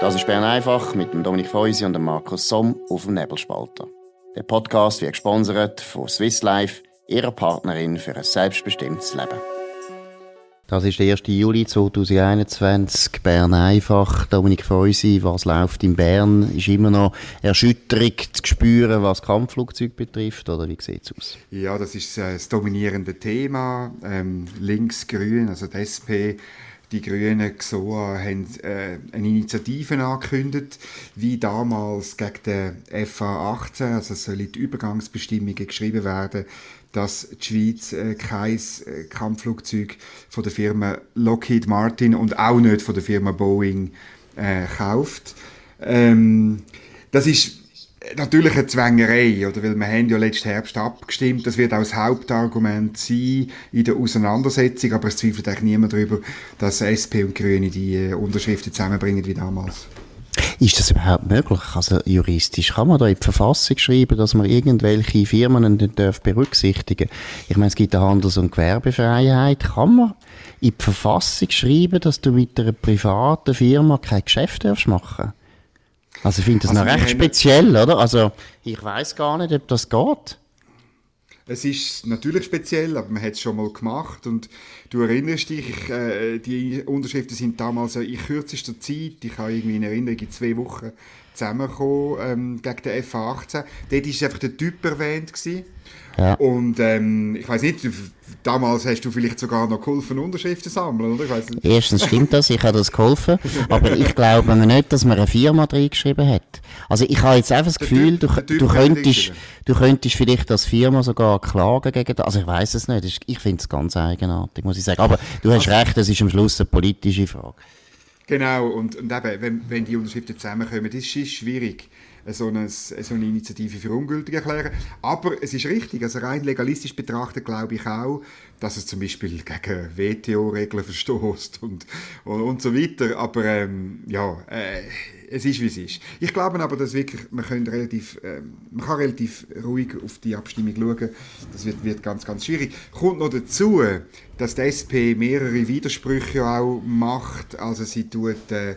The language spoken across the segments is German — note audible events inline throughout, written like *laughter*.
Das ist Bern einfach mit dem Dominik Feusi und dem Markus Somm auf dem Nebelspalter. Der Podcast wird gesponsert von Swiss Life, ihrer Partnerin für ein selbstbestimmtes Leben. Das ist der 1. Juli 2021, Bern einfach. Dominik Feusi, was läuft in Bern? Ist immer noch Erschütterung zu spüren, was Kampfflugzeuge betrifft, oder wie sieht es aus? Ja, das ist äh, das dominierende Thema. Ähm, Links-Grün, also die SP, die Grünen GSOA haben äh, eine Initiative angekündigt, wie damals gegen den FA 18, also sollen die Übergangsbestimmungen geschrieben werden, dass die Schweiz äh, kein äh, Kampfflugzeug von der Firma Lockheed Martin und auch nicht von der Firma Boeing äh, kauft. Ähm, das ist natürlich eine Zwängerei, oder? Weil wir haben ja letzten Herbst abgestimmt. Das wird auch das Hauptargument sein in der Auseinandersetzung. Aber es zweifelt eigentlich niemand darüber, dass SP und Grüne die äh, Unterschriften zusammenbringen wie damals. Ist das überhaupt möglich? Also juristisch kann man da in die Verfassung schreiben, dass man irgendwelche Firmen nicht darf berücksichtigen Ich meine, es gibt eine Handels- und Gewerbefreiheit. Kann man in die Verfassung schreiben, dass du mit einer privaten Firma kein Geschäft darfst machen Also ich finde das also noch recht speziell, oder? Also ich weiß gar nicht, ob das geht. Es ist natürlich speziell, aber man hat es schon mal gemacht und du erinnerst dich, ich, äh, die Unterschriften sind damals in kürzester Zeit, ich habe irgendwie in Erinnerung, in zwei Wochen zusammengekommen ähm, gegen den F18. Dort war einfach der Typ erwähnt. Gewesen. Ja. Und ähm, ich weiß nicht, damals hast du vielleicht sogar noch geholfen, Unterschriften sammeln, oder? Erstens stimmt das, ich habe das geholfen, aber ich glaube nicht, dass man eine Firma reingeschrieben hat. Also ich habe jetzt einfach das Gefühl, du, du, könntest, du könntest vielleicht als Firma sogar klagen gegen das. Also ich weiß es nicht, ich finde es ganz eigenartig, muss ich sagen. Aber du hast also, recht, es ist am Schluss eine politische Frage. Genau, und, und eben, wenn, wenn die Unterschriften zusammenkommen, das ist schwierig so eine, so eine Initiative für ungültig erklären. Aber es ist richtig, also rein legalistisch betrachtet glaube ich auch, dass es zum Beispiel gegen WTO-Regeln verstößt und, und, und, so weiter. Aber ähm, ja, äh, es ist wie es ist. Ich glaube aber, dass wirklich, man, relativ, äh, man kann relativ ruhig auf die Abstimmung schauen. Das wird, wird ganz, ganz schwierig. Kommt noch dazu, dass die SP mehrere Widersprüche auch macht. Also sie tut... Äh, äh,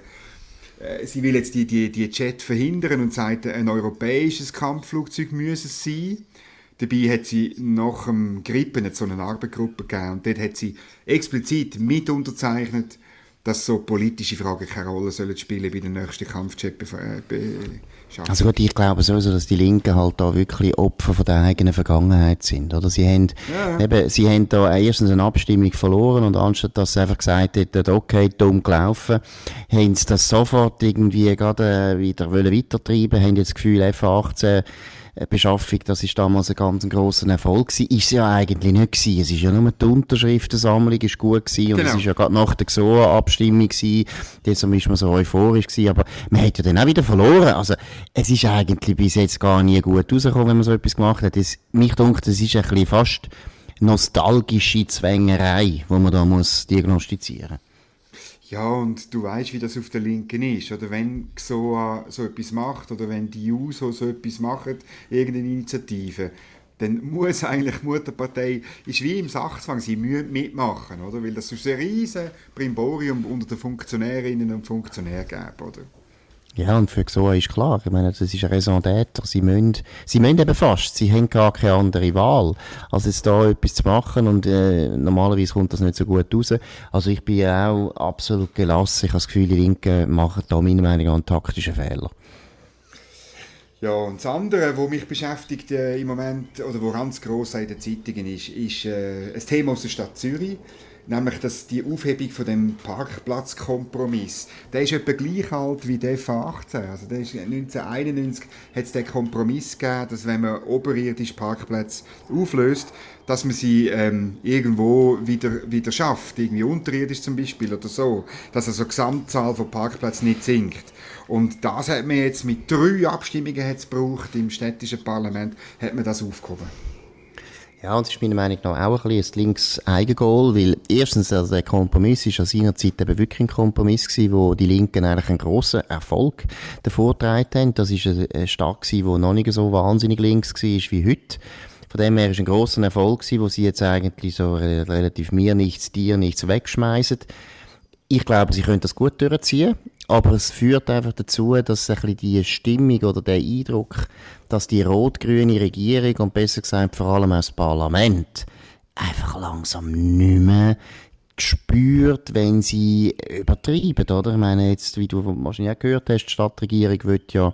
sie will jetzt die, die, die Jet verhindern und sagt, ein europäisches Kampfflugzeug müsse es sein. Dabei hat sie nach dem Grippen so eine Arbeitsgruppe gegeben und dort hat sie explizit mit unterzeichnet, dass so politische Fragen keine Rolle sollen spielen bei den nächsten Kampfjet also gut, ich glaube sowieso, dass die Linken halt da wirklich Opfer von der eigenen Vergangenheit sind, oder? Sie haben, ja. eben, sie haben da erstens eine Abstimmung verloren und anstatt dass sie einfach gesagt hätten, okay, dumm gelaufen, haben sie das sofort irgendwie gerade äh, wieder wollen weitertreiben, haben jetzt das Gefühl, F18 äh, Beschaffung, das ist damals ein ganz grosser Erfolg gewesen. Ist es ja eigentlich nicht gewesen. Es ist ja nur die Unterschriftensammlung ist gut gewesen und genau. es ist ja gerade nach der XOA-Abstimmung gewesen. Deshalb ist man so euphorisch gewesen. Aber man hat ja dann auch wieder verloren. Also, es ist eigentlich bis jetzt gar nie gut rausgekommen, wenn man so etwas gemacht hat. Es, mich denkt, es ist ein bisschen fast nostalgische Zwängerei, die man da muss diagnostizieren muss. Ja, und du weißt, wie das auf der Linken ist. Oder wenn so, so etwas macht, oder wenn die USO so etwas macht, irgendeine Initiative, dann muss eigentlich die Mutterpartei, ist wie im Sachzwang, sie müssen mitmachen, oder? Weil das ist ein riesen Brimborium unter den Funktionärinnen und Funktionären geben, oder? Ja, und für so ist klar. Ich meine, das ist ein Raison d'être. Sie müssen, sie müssen eben fast. Sie haben gar keine andere Wahl, als jetzt da etwas zu machen. Und, äh, normalerweise kommt das nicht so gut raus. Also ich bin auch absolut gelassen. Ich habe das Gefühl, die Linken machen da meiner Meinung nach einen taktischen Fehler. Ja, und das andere, was mich beschäftigt äh, im Moment, oder wo ganz gross in den Zeitungen ist, ist äh, ein Thema aus der Stadt Zürich nämlich dass die Aufhebung von dem Parkplatzkompromiss, der ist etwa gleich alt wie der von 18. Also der ist 1991 hat es den Kompromiss gegeben, dass wenn man oberirdisch Parkplätze auflöst, dass man sie ähm, irgendwo wieder, wieder schafft, irgendwie unterirdisch zum Beispiel oder so, dass also die Gesamtzahl von Parkplätzen nicht sinkt. Und das hat man jetzt mit drei Abstimmungen gebraucht im städtischen Parlament, hat man das aufgehoben. Ja, und das ist meiner Meinung nach auch ein bisschen ein links Eigengoal, weil erstens, also der Kompromiss ist an seiner Zeit eben wirklich ein Kompromiss gewesen, wo die Linken eigentlich einen grossen Erfolg davor haben. Das ist eine Stadt gewesen, die noch nicht so wahnsinnig links war wie heute. Von dem her ist ein grosser Erfolg gewesen, wo sie jetzt eigentlich so relativ mir nichts, dir nichts wegschmeißen Ich glaube, sie können das gut durchziehen, aber es führt einfach dazu, dass ein bisschen die Stimmung oder der Eindruck, dass die rot-grüne Regierung und besser gesagt vor allem auch das Parlament einfach langsam nicht mehr gespürt, wenn sie übertreiben, oder? Ich meine, jetzt, wie du wahrscheinlich auch gehört hast, die Stadtregierung wird ja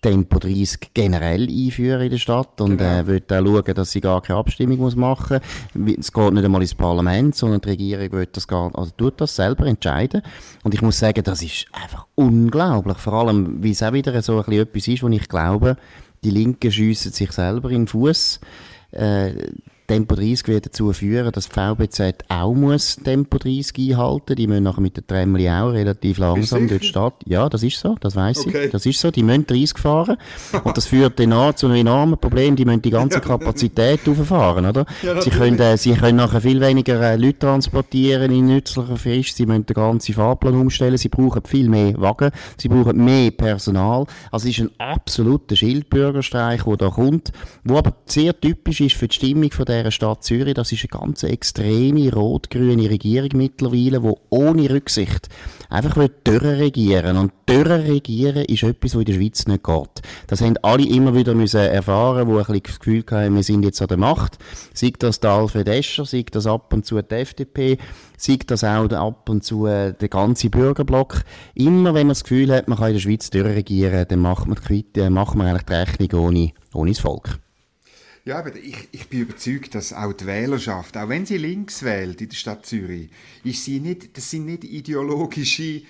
Tempo 30 generell einführen in der Stadt und genau. äh, will auch schauen, dass sie gar keine Abstimmung muss machen muss. Es geht nicht einmal ins Parlament, sondern die Regierung will das gar, also tut das selber entscheiden. Und ich muss sagen, das ist einfach unglaublich. Vor allem, wie es auch wieder so ein bisschen etwas ist, wo ich glaube, die Linken schiessen sich selber in den Fuß. Äh, Tempo 30 wird dazu führen, dass VBZ auch muss Tempo 30 einhalten. Die müssen nachher mit der Tremli auch relativ langsam die Stadt. Ja, das ist so, das weiß okay. ich. Das ist so. Die müssen 30 fahren. Und das führt dann an zu einem enormen Problem. Die müssen die ganze *laughs* Kapazität auffahren, oder? Ja, sie können, äh, sie können nachher viel weniger äh, Leute transportieren in nützlicher Frist. Sie müssen den ganzen Fahrplan umstellen. Sie brauchen viel mehr Wagen. Sie brauchen mehr Personal. Also es ist ein absoluter Schildbürgerstreich, der da kommt, wo aber sehr typisch ist für die Stimmung von der dieser Stadt Zürich. Das ist eine ganz extreme rot-grüne Regierung mittlerweile, die ohne Rücksicht einfach regieren Und regieren ist etwas, was in der Schweiz nicht geht. Das haben alle immer wieder müssen erfahren, die ein bisschen das Gefühl haben, wir sind jetzt an der Macht. Sei das der Alfred Escher, sei das ab und zu die FDP, sei das auch ab und zu der ganze Bürgerblock. Immer wenn man das Gefühl hat, man kann in der Schweiz regieren, dann macht man, die, macht man eigentlich die Rechnung ohne, ohne das Volk. Ja, aber ich, ich bin überzeugt, dass auch die Wählerschaft, auch wenn sie links wählt in der Stadt Zürich, ist sie nicht, das sind nicht ideologische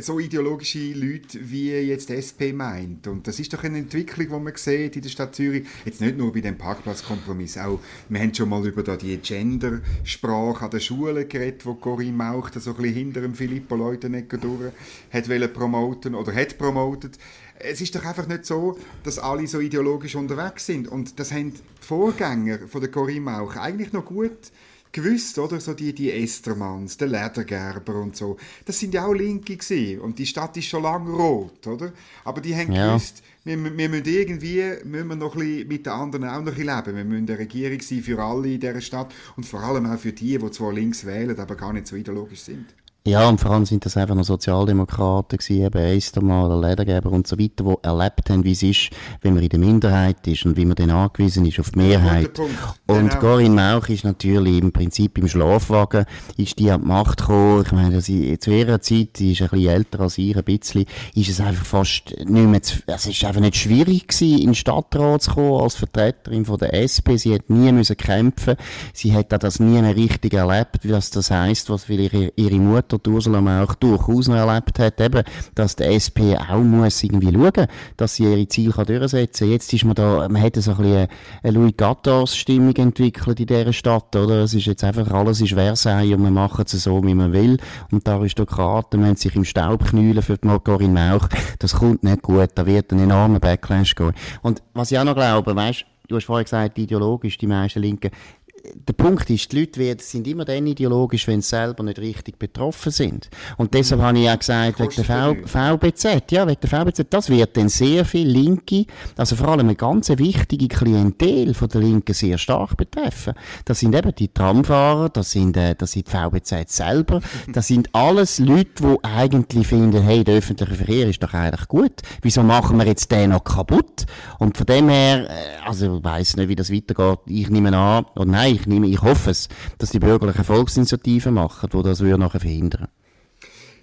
so ideologische Leute, wie jetzt die SP meint. Und das ist doch eine Entwicklung, die man sieht in der Stadt Zürich. Jetzt nicht nur bei dem Parkplatzkompromiss, auch, wir haben schon mal über da die Gendersprache an der Schule geredet, wo Corinne Mauch da so ein bisschen hinter dem Filippo Leutenegger durch hat promoten oder hat promotet es ist doch einfach nicht so, dass alle so ideologisch unterwegs sind. Und das haben die Vorgänger von der Corinne Mauch eigentlich noch gut gewusst, oder? So die, die Estermanns, der Ledergerber und so. Das sind ja auch Linke gewesen. Und die Stadt ist schon lange rot, oder? Aber die haben ja. gewusst, wir, wir müssen irgendwie müssen wir noch ein bisschen mit den anderen auch noch ein bisschen leben. Wir müssen eine Regierung sein für alle in dieser Stadt und vor allem auch für die, die zwar links wählen, aber gar nicht so ideologisch sind. Ja, und vor allem sind das einfach noch Sozialdemokraten gewesen, eben Eistermann, Ledergeber und so weiter, die erlebt haben, wie es ist, wenn man in der Minderheit ist und wie man dann angewiesen ist auf die Mehrheit. Und genau. Corinne Mauch ist natürlich im Prinzip im Schlafwagen, ist die an die Macht gekommen. Ich meine, sie, zu ihrer Zeit, die ist ein bisschen älter als ich, ein bisschen, ist es einfach fast nicht mehr, zu, es ist einfach nicht schwierig gewesen, in den Stadtrat zu kommen als Vertreterin von der SP. Sie hat nie müssen kämpfen. Sie hat das nie richtig erlebt, was das heisst, was ihre, ihre Mutter oder Ursula Mauch durchaus noch erlebt hat, eben, dass der SP auch muss irgendwie schauen, dass sie ihre Ziele kann durchsetzen kann. Jetzt ist man da, man hat so ein bisschen eine Louis Gattas-Stimmung entwickelt in dieser Stadt, oder? Es ist jetzt einfach, alles ist Versailles und man macht es so, wie man will. Und die Aristokraten müssen sich im Staub knüllen für die Margarin Mauch. Das kommt nicht gut, da wird ein enormer Backlash gehen. Und was ich auch noch glaube, weißt, du hast vorhin gesagt, ideologisch, die meisten Linken, der Punkt ist, die Leute werden, sind immer dann ideologisch, wenn sie selber nicht richtig betroffen sind. Und deshalb mhm. habe ich auch gesagt, wegen der VBZ, ja, wegen der VBZ, das wird dann sehr viel Linke, also vor allem eine ganz wichtige Klientel von der Linken sehr stark betreffen. Das sind eben die Tramfahrer, das sind, äh, das sind die VBZ selber, *laughs* das sind alles Leute, die eigentlich finden, hey, der öffentliche Verkehr ist doch eigentlich gut. Wieso machen wir jetzt den noch kaputt? Und von dem her, äh, also ich weiss nicht, wie das weitergeht. Ich nehme an, oder nein, ich nehme, ich hoffe es, dass die bürgerlichen Volksinitiativen machen, die das nachher verhindern.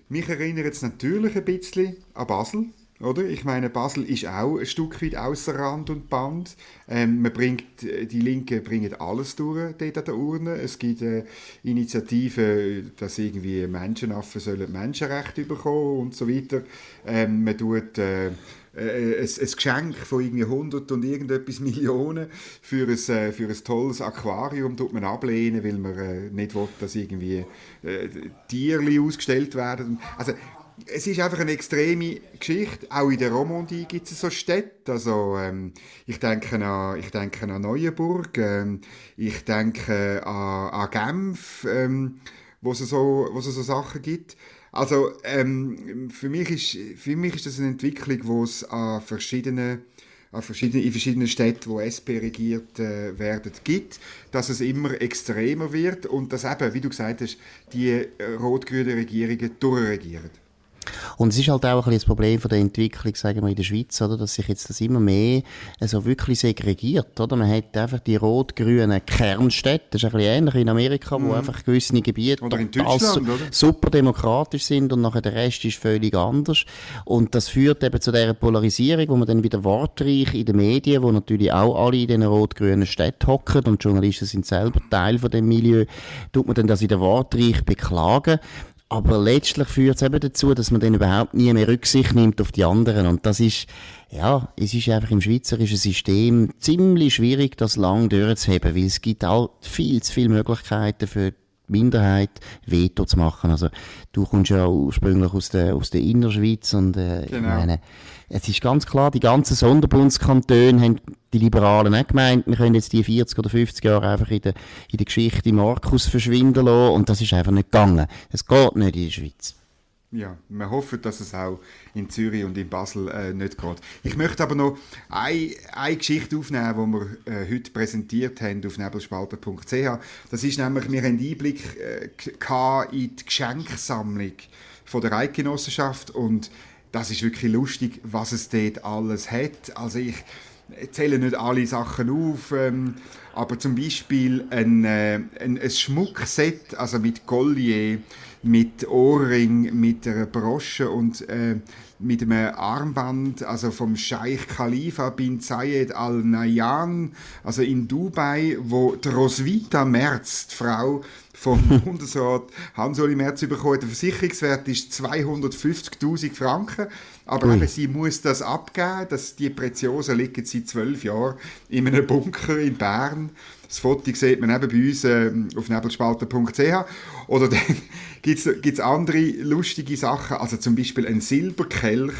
Mich erinnert es natürlich ein bisschen an Basel. Oder? Ich meine, Basel ist auch ein Stück weit außer Rand und Band. Ähm, man bringt, die Linken bringen alles durch dort an der Urne. Es gibt äh, Initiativen, dass irgendwie Menschenaffen sollen Menschenrechte bekommen und so weiter. Ähm, man tut äh, äh, ein, ein, Geschenk von irgendwie 100 und irgendetwas *laughs* Millionen für ein, äh, für ein tolles Aquarium tut man ablehnen, weil man äh, nicht will, dass irgendwie äh, Tiere ausgestellt werden. Also es ist einfach eine extreme Geschichte. Auch in der Romandie gibt es so Städte. Also, ähm, ich, denke an, ich denke an Neuenburg, ähm, ich denke an, an Genf, ähm, wo, es so, wo es so Sachen gibt. Also ähm, für, mich ist, für mich ist das eine Entwicklung, wo es an verschiedenen, in verschiedenen Städten, wo SP regiert äh, werden, gibt, dass es immer extremer wird und dass eben, wie du gesagt hast, die äh, rot-grünen Regierungen durchregieren. Und es ist halt auch ein bisschen das Problem von der Entwicklung, sagen wir, in der Schweiz, oder, dass sich jetzt das immer mehr also wirklich segregiert, oder? Man hat einfach die rot-grünen Kernstädte, das ist ein bisschen ähnlich in Amerika, wo mhm. einfach gewisse Gebiete oder in Deutschland, oder? super demokratisch sind und nachher der Rest ist völlig anders. Und das führt eben zu dieser Polarisierung, wo man dann wieder wortreich in den Medien, wo natürlich auch alle in den rot-grünen Städten hocken und Journalisten sind selber Teil von dem Milieu, tut man dann das in der wortreich beklagen aber letztlich führt es eben dazu, dass man dann überhaupt nie mehr Rücksicht nimmt auf die anderen. Und das ist, ja, es ist einfach im schweizerischen System ziemlich schwierig, das lang durchzuheben, weil es gibt halt viel zu viele Möglichkeiten für Minderheit Veto zu machen. Also, du kommst ja ursprünglich aus der, aus der Innerschweiz und, äh, genau. ich meine, es ist ganz klar, die ganzen Sonderbundskantone haben die Liberalen auch gemeint, wir können jetzt die 40 oder 50 Jahre einfach in der, in der Geschichte Markus verschwinden lassen und das ist einfach nicht gegangen. Es geht nicht in der Schweiz. Ja, wir hoffen, dass es auch in Zürich und in Basel äh, nicht geht. Ich möchte aber noch eine, eine Geschichte aufnehmen, die wir äh, heute präsentiert haben auf nebelspalter.ch. Das ist nämlich, wir haben Einblick äh, in die Geschenksammlung von der Eidgenossenschaft und das ist wirklich lustig, was es dort alles hat. Also ich zähle nicht alle Sachen auf, ähm, aber zum Beispiel ein, äh, ein, ein Schmuckset, also mit Collier, mit Ohrring, mit einer Brosche und äh, mit einem Armband, also vom Scheich Khalifa bin Zayed Al Nahyan, also in Dubai, wo die Roswitha Merz, die Frau vom *laughs* Bundesrat Hans-Uli Merz bekommen. Der Versicherungswert ist 250.000 Franken. Aber eben, sie muss das abgeben. Dass die Preziosen liegen seit zwölf Jahren in einem Bunker in Bern. Das Foto sieht man eben bei uns äh, auf nebelspalter.ch. Oder dann *laughs* gibt es andere lustige Sachen. Also zum Beispiel ein Silberkelch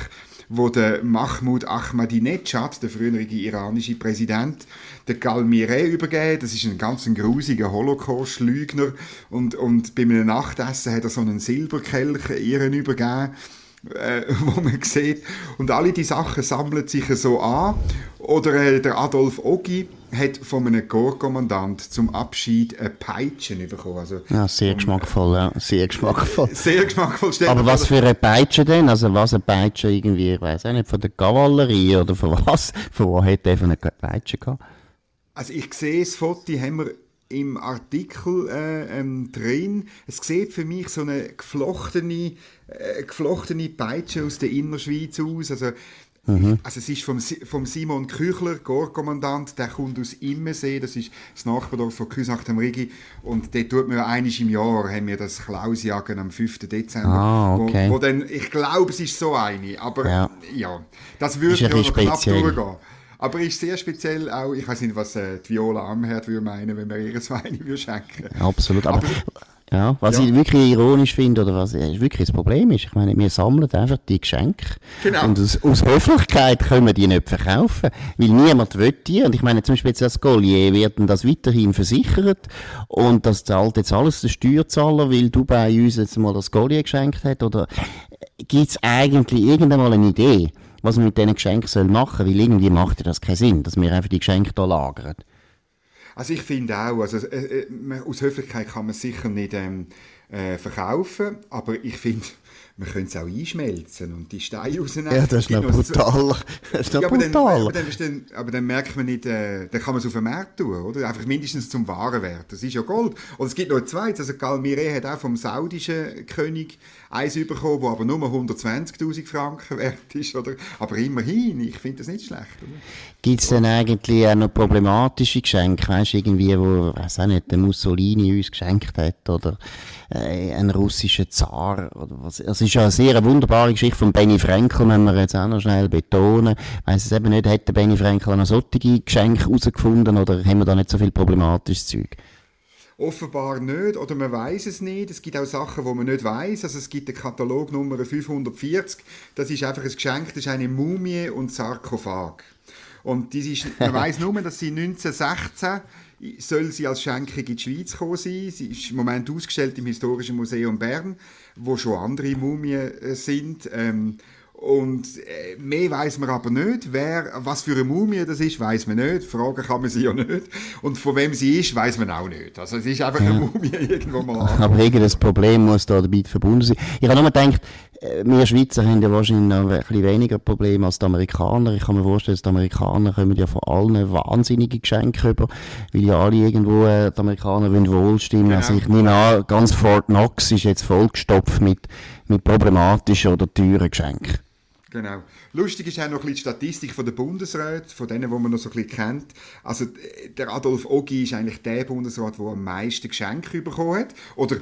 wo der Mahmoud Ahmadinejad, der frühere iranische Präsident, der Galmire übergeben. Das ist ein ganz grusiger Holocaust-Lügner. Und, und bei einem Nachtessen hat er so einen Silberkelch ihren übergeben. Äh, *laughs* wo man sieht. Und alle die Sachen sammeln sich so an. Oder äh, der Adolf Ogi hat von einem Korpskommandant zum Abschied eine Peitsche bekommen. Also, ja, sehr geschmackvoll, ja. Sehr geschmackvoll. *laughs* Sehr geschmackvoll. Aber was für eine Peitsche denn? Also was eine Peitsche irgendwie, ich weiß auch nicht, von der Kavallerie oder von was? Von wo hat der eine Peitsche gehabt? Also ich sehe das Foto, haben wir im Artikel äh, ähm, drin. Es sieht für mich so eine geflochtene, äh, geflochtene Peitsche aus der Innerschweiz aus. Also Mhm. Also es ist vom, vom Simon Küchler, Korpskommandant, der kommt aus Immensee, das ist das Nachbardorf von Küsnacht am Rigi und dort tut man einiges im Jahr, haben wir das Klausjagen am 5. Dezember, ah, okay. wo, wo dann, ich glaube es ist so eine, aber ja, ja das würde ja noch knapp durchgehen. Aber ist sehr speziell auch, ich weiß nicht, was äh, die Viola Amherd würde meinen, wenn wir ihr so eine würde schenken. absolut, aber, aber ja, was ja. ich wirklich ironisch finde, oder was wirklich das Problem ist, ich meine, wir sammeln einfach die Geschenke. Genau. Und aus, aus Höflichkeit können wir die nicht verkaufen, weil niemand will die. Und ich meine, zum Beispiel jetzt das Collier wird das weiterhin versichert. Und das zahlt jetzt alles der Steuerzahler, weil Dubai uns jetzt mal das Collier geschenkt hat. Oder gibt es eigentlich irgendwann mal eine Idee, was man mit diesen Geschenken soll machen soll? Weil irgendwie macht das keinen Sinn, dass wir einfach die Geschenke hier lagern. Also ich finde auch, also, äh, äh aus Höflichkeit kann man sicher nicht ähm, äh, verkaufen, aber ich finde, man könnte es auch einschmelzen und die Steine rausnehmen. Ja, das ist noch brutal. *laughs* Das ist noch ja, aber, brutal. Dann, aber, dann, dann, aber dann merkt man nicht, äh, dann kann man es auf den Markt tun, oder? Einfach mindestens zum Warenwert. Das ist ja Gold. Und es gibt noch ein zweites. Also Galmire hat auch vom saudischen König eins bekommen, das aber nur 120'000 Franken wert ist, oder? Aber immerhin, ich finde das nicht schlecht, Gibt es denn eigentlich auch noch problematische Geschenke, weißt du, irgendwie, wo, weiß auch nicht, der Mussolini uns geschenkt hat, oder äh, ein russischer Zar, oder was? Es ist ja eine sehr wunderbare Geschichte von Benny Frankel, wenn wir jetzt auch noch schnell betonen. Weiss es eben nicht, hat der Benny Frankel noch solche Geschenke herausgefunden, oder haben wir da nicht so viel problematisches Zeug? Offenbar nicht, oder man weiß es nicht. Es gibt auch Sachen, wo man nicht weiß. Also es gibt den Katalog Nummer 540. Das ist einfach ein Geschenk, das ist eine Mumie und Sarkophag. Und das ist, man weiß nur, dass sie 1916 soll sie als Schenkung in die Schweiz gekommen sein. Sie ist im Moment ausgestellt im Historischen Museum Bern, wo schon andere Mumien äh, sind. Ähm, Und äh, mehr weiß man aber nicht. Wer, was für eine Mumie das ist, weiß man nicht. Fragen kann man sie ja nicht. Und von wem sie ist, weiß man auch nicht. Also es ist einfach ja. eine Mumie *laughs* irgendwo mal. Aber irgendein Problem muss da damit verbunden sein. Ich habe nur gedacht, wir Schweizer haben ja wahrscheinlich noch ein bisschen weniger Probleme als die Amerikaner. Ich kann mir vorstellen, dass die Amerikaner kommen ja von allen wahnsinnige Geschenke über, weil ja alle irgendwo äh, die Amerikaner wollen wohlstimmen. Genau. Also ich nehme an, ganz Fort Knox ist jetzt vollgestopft mit, mit problematischen oder teuren Geschenken. Genau. Lustig ist auch noch ein bisschen die Statistik von der Bundesrat, von denen, die man noch so ein bisschen kennt. Also der Adolf Ogi ist eigentlich der Bundesrat, der am meisten Geschenke bekommen hat. Oder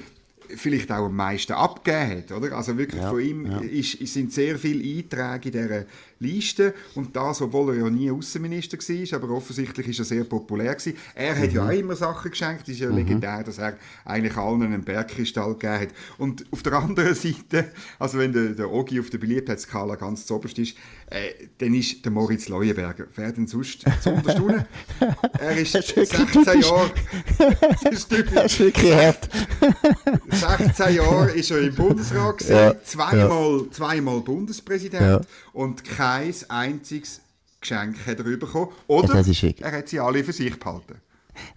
vielleicht auch am meisten abgegeben hat. Oder? Also wirklich ja, von ihm ja. ist, sind sehr viele Einträge in dieser Liste und das, obwohl er ja nie Außenminister war, aber offensichtlich ist er sehr populär gewesen. Er mhm. hat ja mhm. auch immer Sachen geschenkt, es ist ja mhm. legendär, dass er eigentlich allen einen Bergkristall gegeben hat. Und auf der anderen *laughs* Seite, also wenn der, der Ogi auf der Beliebtheitsskala ganz zoberst ist, äh, dann ist der Moritz Leuenberger. Wer denn sonst zu unterstaunen? *laughs* er ist 16 Jahre... das ist, das ist wirklich *laughs* hart. 16 Jahre ist er im Bundesrat gewesen, ja, zweimal, ja. zweimal Bundespräsident ja. und kein einziges Geschenk hat er bekommen. Oder er hat sie alle für sich behalten.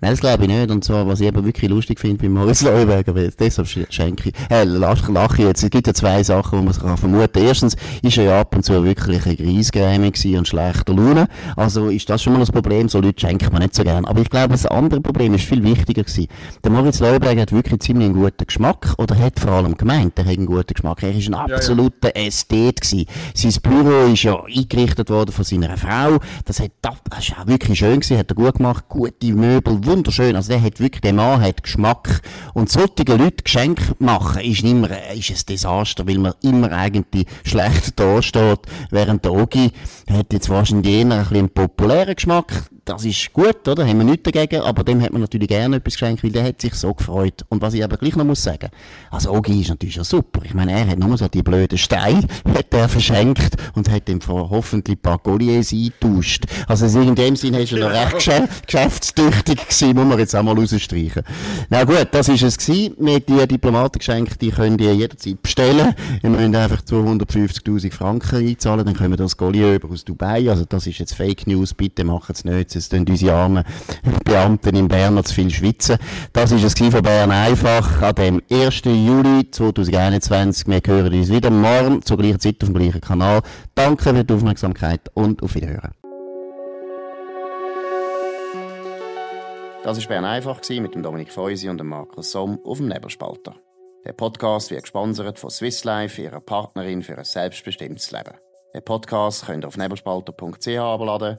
Nein, das glaube ich nicht. Und zwar, was ich eben wirklich lustig finde bei Moritz Leuberger, deshalb schenke ich, äh, lache, ich jetzt. Es gibt ja zwei Sachen, die man sich vermuten kann. Erstens ist er ja ab und zu wirklich ein Greisgräme und schlechter Laune. Also ist das schon mal das Problem. So Leute schenkt man nicht so gern. Aber ich glaube, das andere Problem ist viel wichtiger gewesen. Der Moritz Leuberger hat wirklich ziemlich einen guten Geschmack oder hat vor allem gemeint, er hat einen guten Geschmack. Er ist ein absoluter ja, ja. Ästhet gewesen. Sein Büro ist ja eingerichtet worden von seiner Frau. Das hat, das ist auch wirklich schön gewesen, hat er gut gemacht, gute Möbel Möbel wunderschön. Also der hat wirklich, der Mann hat Geschmack. Und solche Leute Geschenke machen, ist immer, ist ein Desaster, weil man immer eigentlich schlecht *laughs* da steht. Während der Ogi hat jetzt wahrscheinlich eher ein bisschen einen populären Geschmack das ist gut, oder? Haben wir nichts dagegen, aber dem hat man natürlich gerne etwas geschenkt, weil der hat sich so gefreut. Und was ich aber gleich noch muss sagen, also Ogi ist natürlich ja super. Ich meine, er hat nur so die blöden Steine, *laughs* hat er verschenkt und hat ihm vor hoffentlich ein paar Colliers eingetauscht. Also in dem Sinne ist er noch recht *laughs* geschäft geschäftstüchtig gewesen, muss man jetzt auch mal rausstreichen. Na gut, das ist es gewesen. Mit die Diplomatengeschenke, die könnt ihr jederzeit bestellen. Ihr müsst einfach 250.000 Franken einzahlen, dann können wir das Collier über aus Dubai. Also das ist jetzt Fake News, bitte macht es nicht jetzt tun unsere armen Beamten in Bern noch zu viel schwitzen. Das war es von Bern einfach an dem 1. Juli 2021. Wir hören uns wieder morgen zur gleichen Zeit auf dem gleichen Kanal. Danke für die Aufmerksamkeit und auf Wiederhören. Das war Bern einfach mit Dominik Feusi und dem Markus Somm auf dem Nebelspalter. Der Podcast wird gesponsert von Swiss Life, ihrer Partnerin für ein selbstbestimmtes Leben. Den Podcast könnt ihr auf nebelspalter.ch abladen